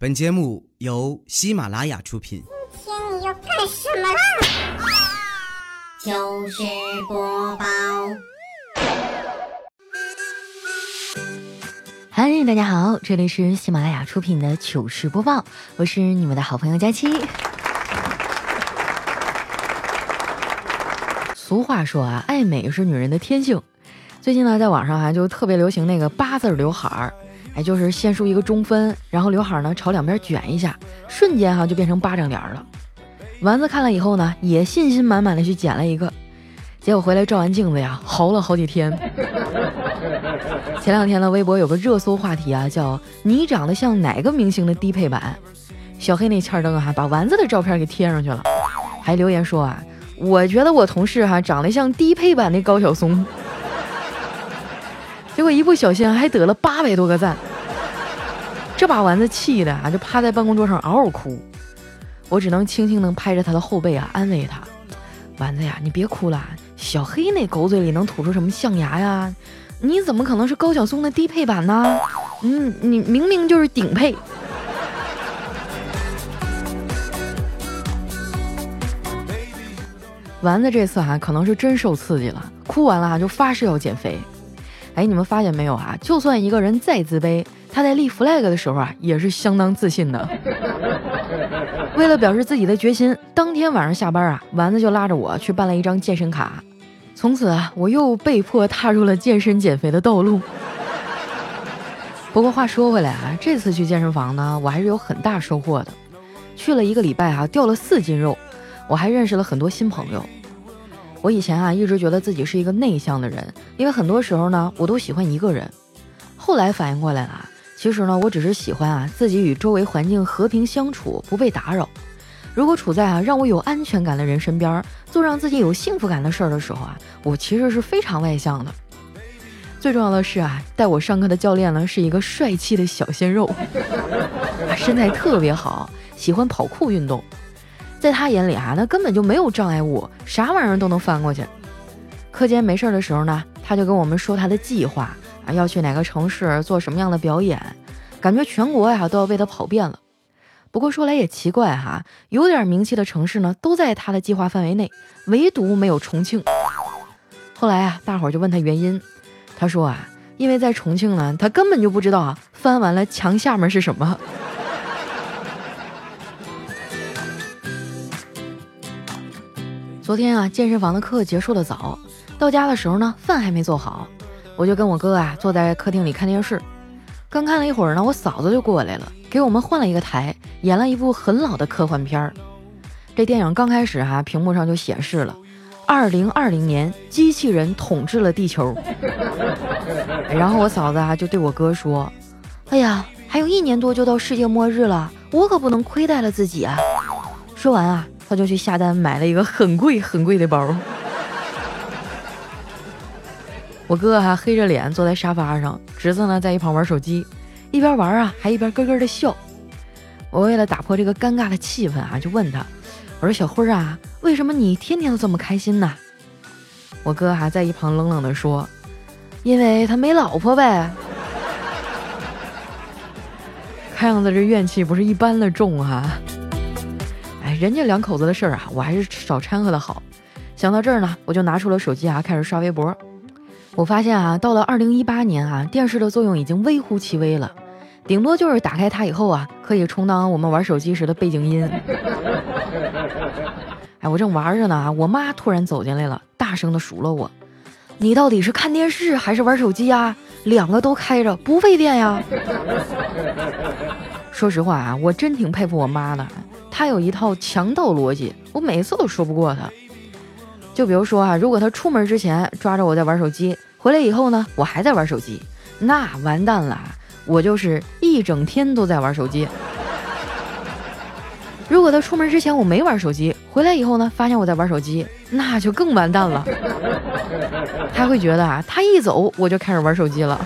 本节目由喜马拉雅出品。今天你要干什么啦？糗事播报。嗨，大家好，这里是喜马拉雅出品的糗事播报，我是你们的好朋友佳期。俗话说啊，爱美是女人的天性。最近呢，在网上啊，就特别流行那个八字刘海儿。哎，就是先梳一个中分，然后刘海呢朝两边卷一下，瞬间哈就变成巴掌脸了。丸子看了以后呢，也信心满满的去剪了一个，结果回来照完镜子呀，嚎了好几天。前两天呢，微博有个热搜话题啊，叫“你长得像哪个明星的低配版”，小黑那欠灯哈把丸子的照片给贴上去了，还留言说啊，我觉得我同事哈长得像低配版的高晓松。结果一不小心还得了八百多个赞，这把丸子气的啊，就趴在办公桌上嗷嗷哭。我只能轻轻的拍着他的后背啊，安慰他：“丸子呀，你别哭了，小黑那狗嘴里能吐出什么象牙呀？你怎么可能是高晓松的低配版呢？嗯，你明明就是顶配。”丸子这次啊，可能是真受刺激了，哭完了啊，就发誓要减肥。哎，你们发现没有啊？就算一个人再自卑，他在立 flag 的时候啊，也是相当自信的。为了表示自己的决心，当天晚上下班啊，丸子就拉着我去办了一张健身卡。从此啊，我又被迫踏入了健身减肥的道路。不过话说回来啊，这次去健身房呢，我还是有很大收获的。去了一个礼拜啊，掉了四斤肉，我还认识了很多新朋友。我以前啊一直觉得自己是一个内向的人，因为很多时候呢我都喜欢一个人。后来反应过来了，其实呢我只是喜欢啊自己与周围环境和平相处，不被打扰。如果处在啊让我有安全感的人身边，做让自己有幸福感的事儿的时候啊，我其实是非常外向的。最重要的是啊，带我上课的教练呢是一个帅气的小鲜肉，身材特别好，喜欢跑酷运动。在他眼里啊，那根本就没有障碍物，啥玩意儿都能翻过去。课间没事儿的时候呢，他就跟我们说他的计划啊，要去哪个城市做什么样的表演，感觉全国呀都要被他跑遍了。不过说来也奇怪哈，有点名气的城市呢都在他的计划范围内，唯独没有重庆。后来啊，大伙儿就问他原因，他说啊，因为在重庆呢，他根本就不知道啊，翻完了墙下面是什么。昨天啊，健身房的课结束的早，到家的时候呢，饭还没做好，我就跟我哥啊坐在客厅里看电视。刚看了一会儿呢，我嫂子就过来了，给我们换了一个台，演了一部很老的科幻片儿。这电影刚开始哈，屏幕上就显示了二零二零年机器人统治了地球。然后我嫂子啊就对我哥说：“哎呀，还有一年多就到世界末日了，我可不能亏待了自己啊！”说完啊。他就去下单买了一个很贵很贵的包。我哥还黑着脸坐在沙发上，侄子呢在一旁玩手机，一边玩啊还一边咯咯的笑。我为了打破这个尴尬的气氛啊，就问他：“我说小辉啊，为什么你天天都这么开心呢？”我哥还在一旁冷冷的说：“因为他没老婆呗。”看样子这怨气不是一般的重哈。人家两口子的事儿啊，我还是少掺和的好。想到这儿呢，我就拿出了手机啊，开始刷微博。我发现啊，到了二零一八年啊，电视的作用已经微乎其微了，顶多就是打开它以后啊，可以充当我们玩手机时的背景音。哎，我正玩着呢，我妈突然走进来了，大声的数落我：“你到底是看电视还是玩手机啊？两个都开着，不费电呀？”说实话啊，我真挺佩服我妈的。他有一套强盗逻辑，我每次都说不过他。就比如说啊，如果他出门之前抓着我在玩手机，回来以后呢，我还在玩手机，那完蛋了，我就是一整天都在玩手机。如果他出门之前我没玩手机，回来以后呢，发现我在玩手机，那就更完蛋了。他会觉得啊，他一走我就开始玩手机了。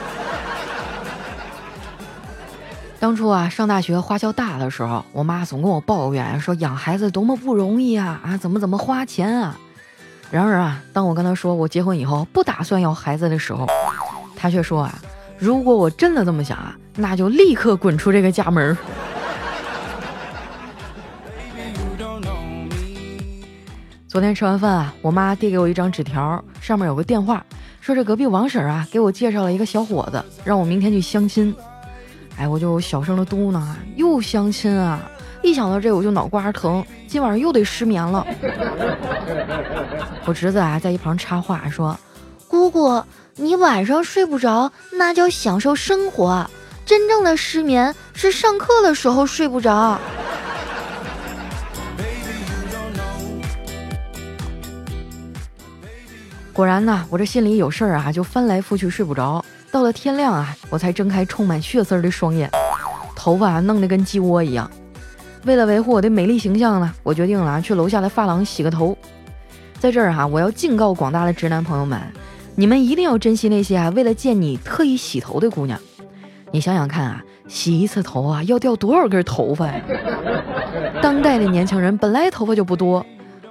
当初啊，上大学花销大的时候，我妈总跟我抱怨说养孩子多么不容易啊啊，怎么怎么花钱啊。然而啊，当我跟她说我结婚以后不打算要孩子的时候，她却说啊，如果我真的这么想啊，那就立刻滚出这个家门。昨天吃完饭啊，我妈递给我一张纸条，上面有个电话，说是隔壁王婶啊给我介绍了一个小伙子，让我明天去相亲。哎，我就小声的嘟囔啊，又相亲啊！一想到这我就脑瓜疼，今晚上又得失眠了。我侄子啊在一旁插话说：“姑姑，你晚上睡不着，那叫享受生活；真正的失眠是上课的时候睡不着。”果然呢，我这心里有事儿啊，就翻来覆去睡不着。到了天亮啊，我才睁开充满血丝的双眼，头发弄得跟鸡窝一样。为了维护我的美丽形象呢，我决定了去楼下的发廊洗个头。在这儿哈，我要警告广大的直男朋友们，你们一定要珍惜那些啊为了见你特意洗头的姑娘。你想想看啊，洗一次头啊要掉多少根头发呀？当代的年轻人本来头发就不多，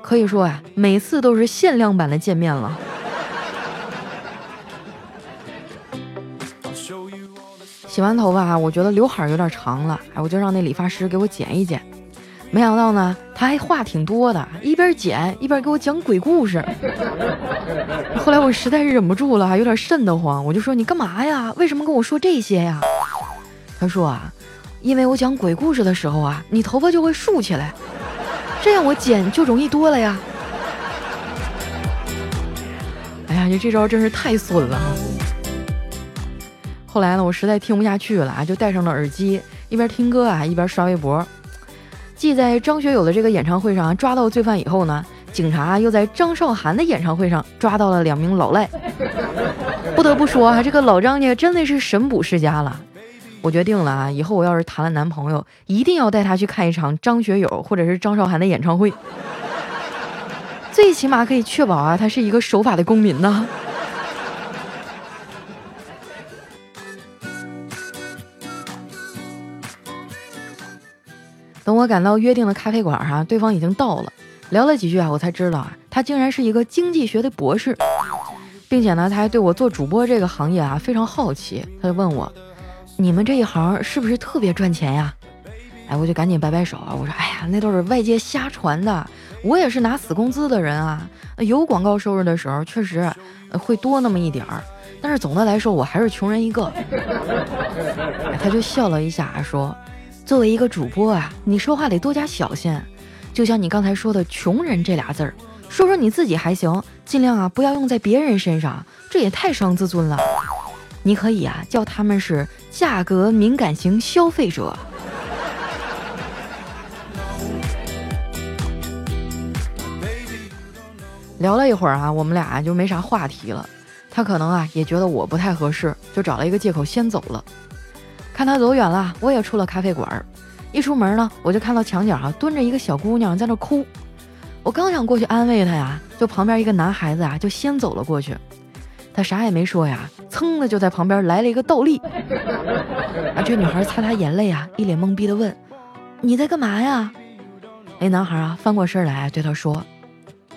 可以说啊，每次都是限量版的见面了。洗完头发啊，我觉得刘海有点长了，哎，我就让那理发师给我剪一剪。没想到呢，他还话挺多的，一边剪一边给我讲鬼故事。后来我实在是忍不住了，有点瘆得慌，我就说：“你干嘛呀？为什么跟我说这些呀？”他说：“啊，因为我讲鬼故事的时候啊，你头发就会竖起来，这样我剪就容易多了呀。”哎呀，你这招真是太损了。后来呢，我实在听不下去了啊，就戴上了耳机，一边听歌啊，一边刷微博。继在张学友的这个演唱会上抓到罪犯以后呢，警察又在张韶涵的演唱会上抓到了两名老赖。不得不说啊，这个老张家真的是神捕世家了。我决定了啊，以后我要是谈了男朋友，一定要带他去看一场张学友或者是张韶涵的演唱会，最起码可以确保啊，他是一个守法的公民呢。等我赶到约定的咖啡馆哈，对方已经到了，聊了几句啊，我才知道啊，他竟然是一个经济学的博士，并且呢，他还对我做主播这个行业啊非常好奇，他就问我，你们这一行是不是特别赚钱呀？哎，我就赶紧摆摆手啊，我说，哎呀，那都是外界瞎传的，我也是拿死工资的人啊，有广告收入的时候确实会多那么一点儿，但是总的来说我还是穷人一个。他就笑了一下说。作为一个主播啊，你说话得多加小心，就像你刚才说的“穷人”这俩字儿，说说你自己还行，尽量啊不要用在别人身上，这也太伤自尊了。你可以啊叫他们是价格敏感型消费者。聊了一会儿啊，我们俩就没啥话题了。他可能啊也觉得我不太合适，就找了一个借口先走了。看他走远了，我也出了咖啡馆。一出门呢，我就看到墙角啊蹲着一个小姑娘在那哭。我刚想过去安慰她呀，就旁边一个男孩子啊就先走了过去。他啥也没说呀，噌的就在旁边来了一个倒立。啊，这女孩擦擦眼泪啊，一脸懵逼的问：“你在干嘛呀？”那男孩啊翻过身来对她说：“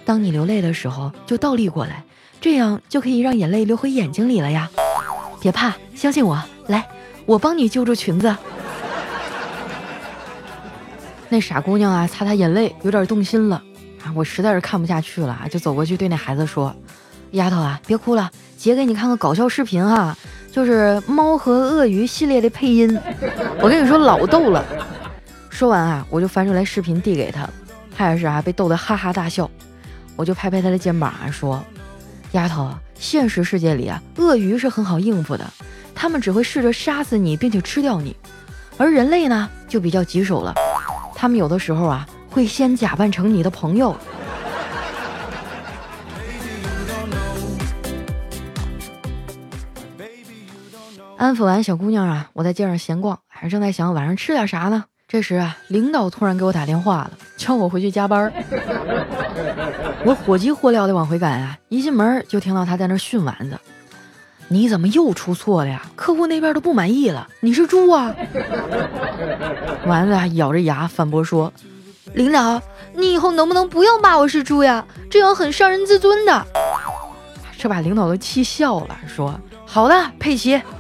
当你流泪的时候，就倒立过来，这样就可以让眼泪流回眼睛里了呀。别怕，相信我，来。”我帮你揪住裙子。那傻姑娘啊，擦擦眼泪，有点动心了啊！我实在是看不下去了，就走过去对那孩子说：“丫头啊，别哭了，姐给你看个搞笑视频哈，就是猫和鳄鱼系列的配音。我跟你说老逗了。”说完啊，我就翻出来视频递给他，他也是啊，被逗得哈哈大笑。我就拍拍他的肩膀啊，说：“丫头，现实世界里啊，鳄鱼是很好应付的。”他们只会试着杀死你，并且吃掉你，而人类呢就比较棘手了。他们有的时候啊会先假扮成你的朋友。安抚完小姑娘啊，我在街上闲逛，还正在想晚上吃点啥呢。这时啊，领导突然给我打电话了，叫我回去加班。我火急火燎的往回赶啊，一进门就听到他在那训丸子。你怎么又出错了呀？客户那边都不满意了。你是猪啊！丸子咬着牙反驳说：“领导，你以后能不能不要骂我是猪呀？这样很伤人自尊的。”这把领导都气笑了，说：“好的，佩奇。”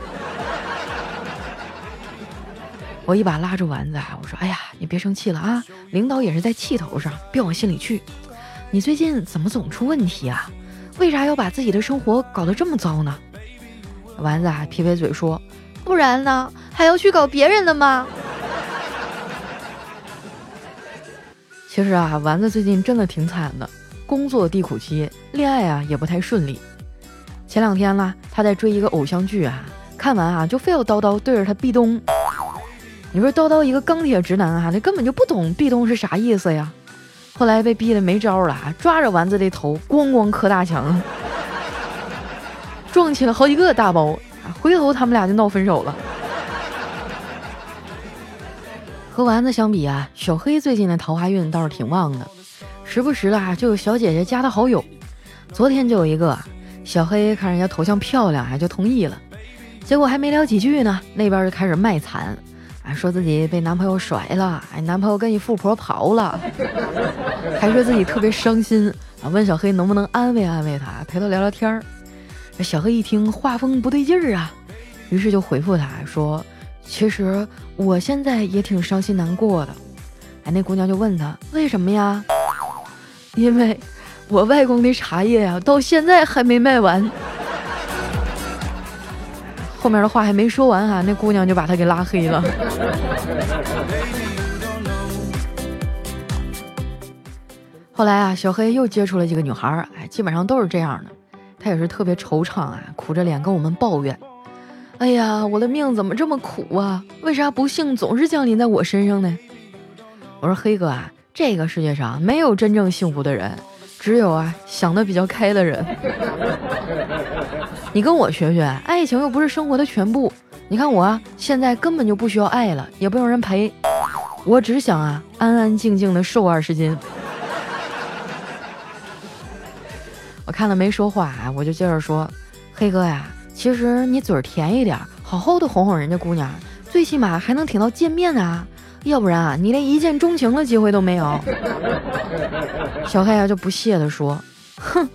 我一把拉住丸子，我说：“哎呀，你别生气了啊！领导也是在气头上，别往心里去。”你最近怎么总出问题啊？为啥要把自己的生活搞得这么糟呢？”丸子啊，撇撇嘴说：“不然呢？还要去搞别人的吗？”其实啊，丸子最近真的挺惨的，工作低谷期，恋爱啊也不太顺利。前两天呢，他在追一个偶像剧啊，看完啊就非要叨叨对着他壁咚。你说叨叨一个钢铁直男啊，那根本就不懂壁咚是啥意思呀。后来被逼得没招了，抓着丸子的头咣咣磕大墙。撞起了好几个大包，回头他们俩就闹分手了。和丸子相比啊，小黑最近的桃花运倒是挺旺的，时不时的啊就有小姐姐加他好友。昨天就有一个小黑看人家头像漂亮，啊，就同意了。结果还没聊几句呢，那边就开始卖惨，啊说自己被男朋友甩了，哎男朋友跟你富婆跑了，还说自己特别伤心啊，问小黑能不能安慰安慰他，陪他聊聊天儿。小黑一听，画风不对劲儿啊，于是就回复他说：“其实我现在也挺伤心难过的。”哎，那姑娘就问他：“为什么呀？”“因为我外公的茶叶呀，到现在还没卖完。”后面的话还没说完哈，那姑娘就把他给拉黑了。后来啊，小黑又接触了几个女孩儿，哎，基本上都是这样的。他也是特别惆怅啊，苦着脸跟我们抱怨：“哎呀，我的命怎么这么苦啊？为啥不幸总是降临在我身上呢？”我说：“黑哥啊，这个世界上没有真正幸福的人，只有啊想的比较开的人。你跟我学学，爱情又不是生活的全部。你看我啊现在根本就不需要爱了，也不用人陪，我只想啊安安静静的瘦二十斤。”我看了没说话啊，我就接着说，黑哥呀，其实你嘴甜一点，好好的哄哄人家姑娘，最起码还能挺到见面啊，要不然啊，你连一见钟情的机会都没有。小黑啊就不屑地说，哼，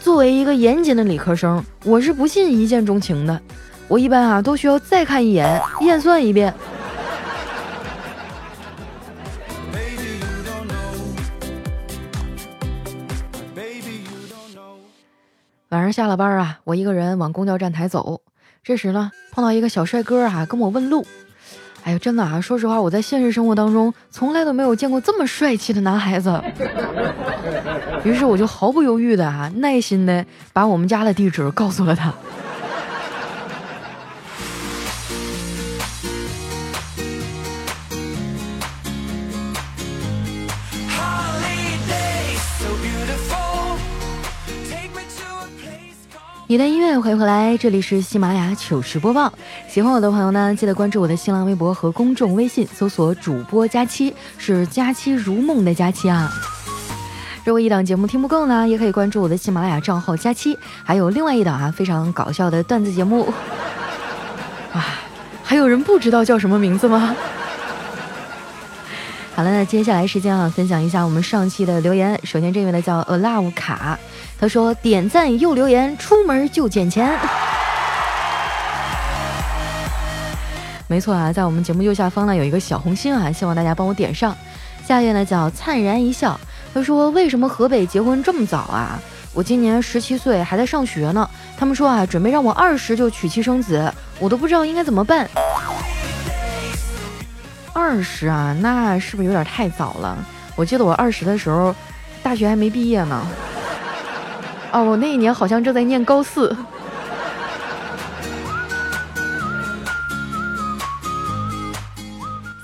作为一个严谨的理科生，我是不信一见钟情的，我一般啊都需要再看一眼，验算一遍。下了班啊，我一个人往公交站台走。这时呢，碰到一个小帅哥啊，跟我问路。哎呀，真的啊，说实话，我在现实生活当中从来都没有见过这么帅气的男孩子。于是我就毫不犹豫的啊，耐心的把我们家的地址告诉了他。你的音乐欢迎回来，这里是喜马拉雅糗事播报。喜欢我的朋友呢，记得关注我的新浪微博和公众微信，搜索主播佳期，是佳期如梦的佳期啊。如果一档节目听不够呢，也可以关注我的喜马拉雅账号佳期，还有另外一档啊非常搞笑的段子节目。啊，还有人不知道叫什么名字吗？好了，那接下来时间啊，分享一下我们上期的留言。首先这位呢叫 alove 卡。他说：“点赞又留言，出门就捡钱。”没错啊，在我们节目右下方呢有一个小红心啊，希望大家帮我点上。下一位呢叫灿然一笑，他说：“为什么河北结婚这么早啊？我今年十七岁，还在上学呢。他们说啊，准备让我二十就娶妻生子，我都不知道应该怎么办。二十啊，那是不是有点太早了？我记得我二十的时候，大学还没毕业呢。”哦，我那一年好像正在念高四。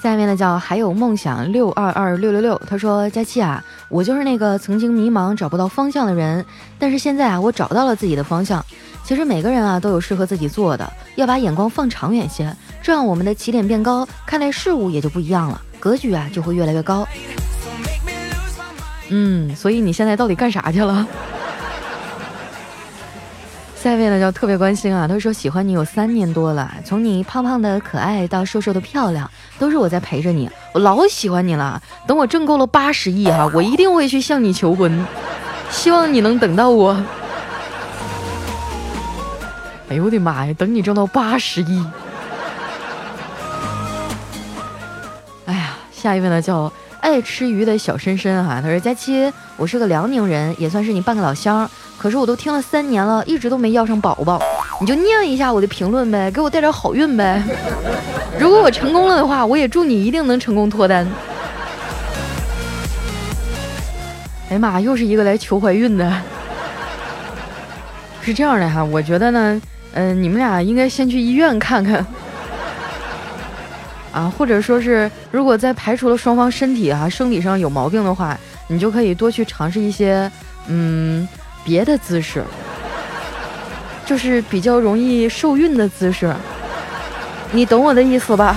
下面呢叫还有梦想六二二六六六，他说：佳期啊，我就是那个曾经迷茫找不到方向的人，但是现在啊，我找到了自己的方向。其实每个人啊都有适合自己做的，要把眼光放长远些，这样我们的起点变高，看待事物也就不一样了，格局啊就会越来越高。嗯，所以你现在到底干啥去了？下一位呢叫特别关心啊，他说喜欢你有三年多了，从你胖胖的可爱到瘦瘦的漂亮，都是我在陪着你，我老喜欢你了。等我挣够了八十亿哈，我一定会去向你求婚，希望你能等到我。哎呦我的妈呀，等你挣到八十亿！哎呀，下一位呢叫爱吃鱼的小深深哈，他说佳期，我是个辽宁人，也算是你半个老乡，可是我都听了三年了，一直都没要上宝宝，你就念一下我的评论呗，给我带点好运呗。如果我成功了的话，我也祝你一定能成功脱单。哎呀妈，又是一个来求怀孕的。是这样的哈，我觉得呢，嗯，你们俩应该先去医院看看。啊，或者说是，如果在排除了双方身体啊生理上有毛病的话，你就可以多去尝试一些，嗯，别的姿势，就是比较容易受孕的姿势。你懂我的意思吧？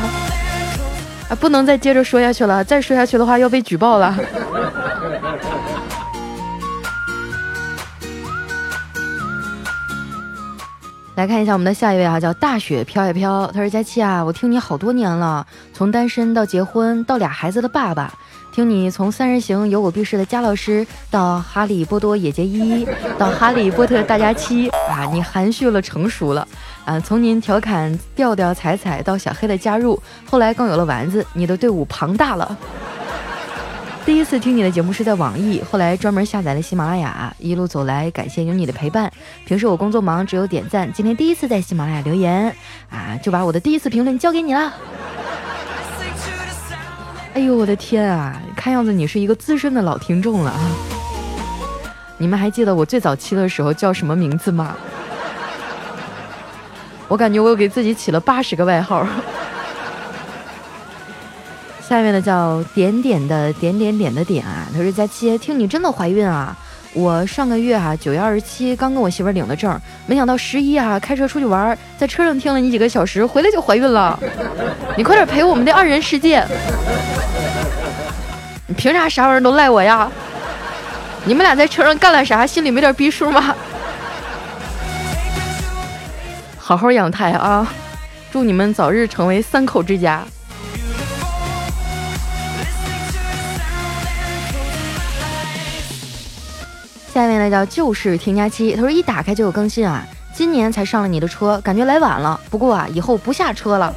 啊，不能再接着说下去了，再说下去的话要被举报了。来看一下我们的下一位啊，叫大雪飘呀飘。他说：“佳期啊，我听你好多年了，从单身到结婚，到俩孩子的爸爸，听你从三人行有我必是的佳老师，到哈利波多野结衣，到哈利波特大家期啊，你含蓄了，成熟了啊。从您调侃调调彩彩到小黑的加入，后来更有了丸子，你的队伍庞大了。”第一次听你的节目是在网易，后来专门下载了喜马拉雅。一路走来，感谢有你的陪伴。平时我工作忙，只有点赞。今天第一次在喜马拉雅留言，啊，就把我的第一次评论交给你了。哎呦，我的天啊！看样子你是一个资深的老听众了啊。你们还记得我最早期的时候叫什么名字吗？我感觉我给自己起了八十个外号。下面的叫点点的点点点的点啊，他说佳期，听你真的怀孕啊？我上个月啊九月二十七刚跟我媳妇领的证，没想到十一啊开车出去玩，在车上听了你几个小时，回来就怀孕了。你快点陪我们的二人世界。你凭啥啥玩意儿都赖我呀？你们俩在车上干了啥？心里没点逼数吗？好好养胎啊！祝你们早日成为三口之家。那叫旧事添加期，他说一打开就有更新啊，今年才上了你的车，感觉来晚了。不过啊，以后不下车了，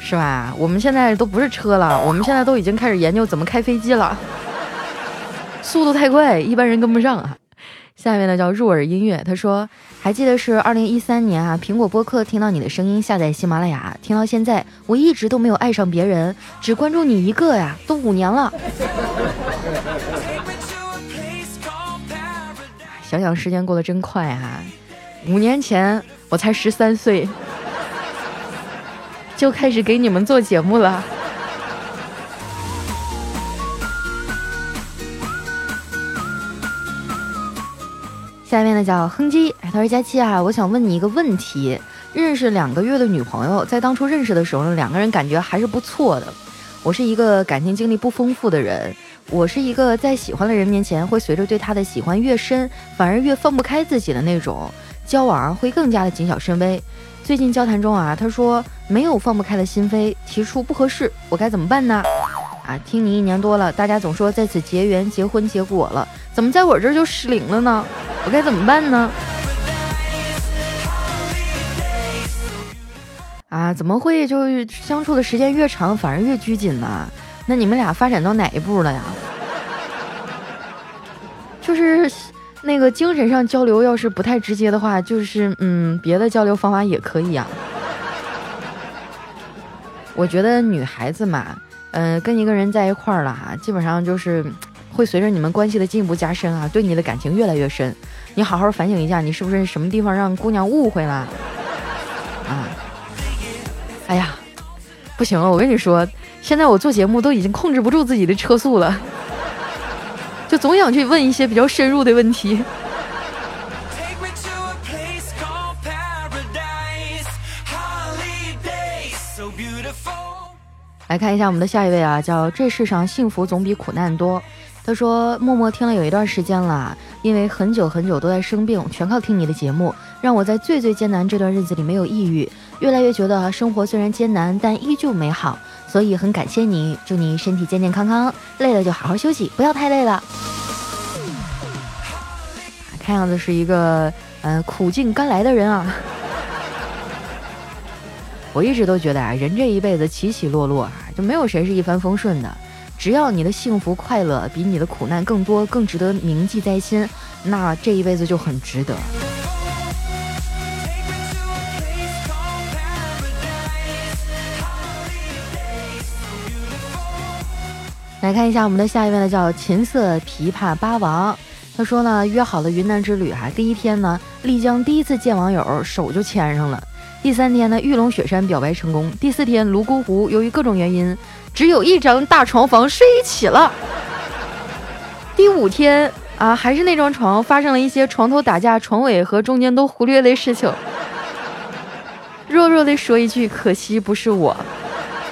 是吧？我们现在都不是车了，我们现在都已经开始研究怎么开飞机了，速度太快，一般人跟不上啊。下面呢叫入耳音乐，他说还记得是二零一三年啊，苹果播客听到你的声音，下载喜马拉雅，听到现在，我一直都没有爱上别人，只关注你一个呀，都五年了。想想时间过得真快啊！五年前我才十三岁，就开始给你们做节目了。下面呢叫哼唧，他说佳期啊，我想问你一个问题：认识两个月的女朋友，在当初认识的时候呢，两个人感觉还是不错的。我是一个感情经历不丰富的人，我是一个在喜欢的人面前会随着对他的喜欢越深，反而越放不开自己的那种，交往会更加的谨小慎微。最近交谈中啊，他说没有放不开的心扉，提出不合适，我该怎么办呢？啊，听你一年多了，大家总说在此结缘、结婚、结果了，怎么在我这儿就失灵了呢？我该怎么办呢？啊，怎么会就相处的时间越长，反而越拘谨呢？那你们俩发展到哪一步了呀？就是那个精神上交流，要是不太直接的话，就是嗯，别的交流方法也可以啊。我觉得女孩子嘛，嗯，跟一个人在一块儿了哈，基本上就是会随着你们关系的进一步加深啊，对你的感情越来越深。你好好反省一下，你是不是什么地方让姑娘误会了？啊！哎呀，不行了，我跟你说，现在我做节目都已经控制不住自己的车速了，就总想去问一些比较深入的问题。来看一下我们的下一位啊，叫这世上幸福总比苦难多。他说：“默默听了有一段时间了，因为很久很久都在生病，全靠听你的节目，让我在最最艰难这段日子里没有抑郁，越来越觉得生活虽然艰难，但依旧美好。所以很感谢你，祝你身体健健康康，累了就好好休息，不要太累了。看样子是一个嗯苦尽甘来的人啊。我一直都觉得啊，人这一辈子起起落落啊，就没有谁是一帆风顺的。只要你的幸福快乐比你的苦难更多，更值得铭记在心，那这一辈子就很值得。来看一下我们的下一位呢，叫琴瑟琵琶八王。他说呢，约好了云南之旅哈，第一天呢，丽江第一次见网友，手就牵上了。第三天呢，玉龙雪山表白成功。第四天，泸沽湖由于各种原因，只有一张大床房睡一起了。第五天啊，还是那张床，发生了一些床头打架、床尾和中间都忽略的事情。弱弱的说一句，可惜不是我。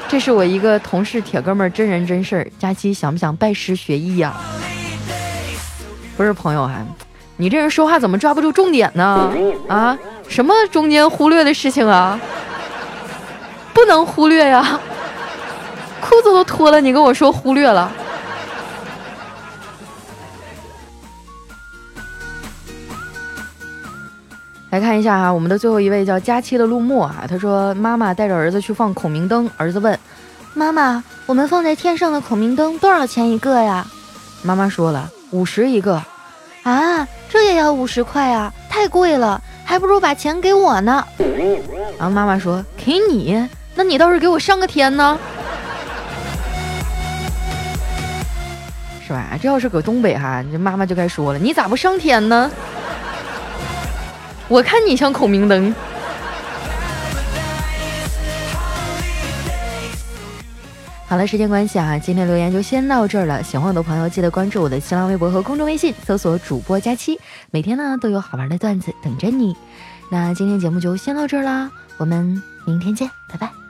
这是我一个同事铁哥们儿真人真事儿，佳期想不想拜师学艺呀？不是朋友哈，你这人说话怎么抓不住重点呢？啊，什么中间忽略的事情啊？不能忽略呀！裤子都脱了，你跟我说忽略了。来看一下哈，我们的最后一位叫佳期的陆墨啊，他说妈妈带着儿子去放孔明灯，儿子问妈妈：“我们放在天上的孔明灯多少钱一个呀？”妈妈说了五十一个。啊，这也要五十块啊，太贵了，还不如把钱给我呢。然后妈妈说给你，那你倒是给我上个天呢，是吧？这要是搁东北哈，这妈妈就该说了，你咋不上天呢？我看你像孔明灯。好了，时间关系啊，今天留言就先到这儿了。喜欢我的朋友，记得关注我的新浪微博和公众微信，搜索“主播佳期”，每天呢都有好玩的段子等着你。那今天节目就先到这儿啦，我们明天见，拜拜。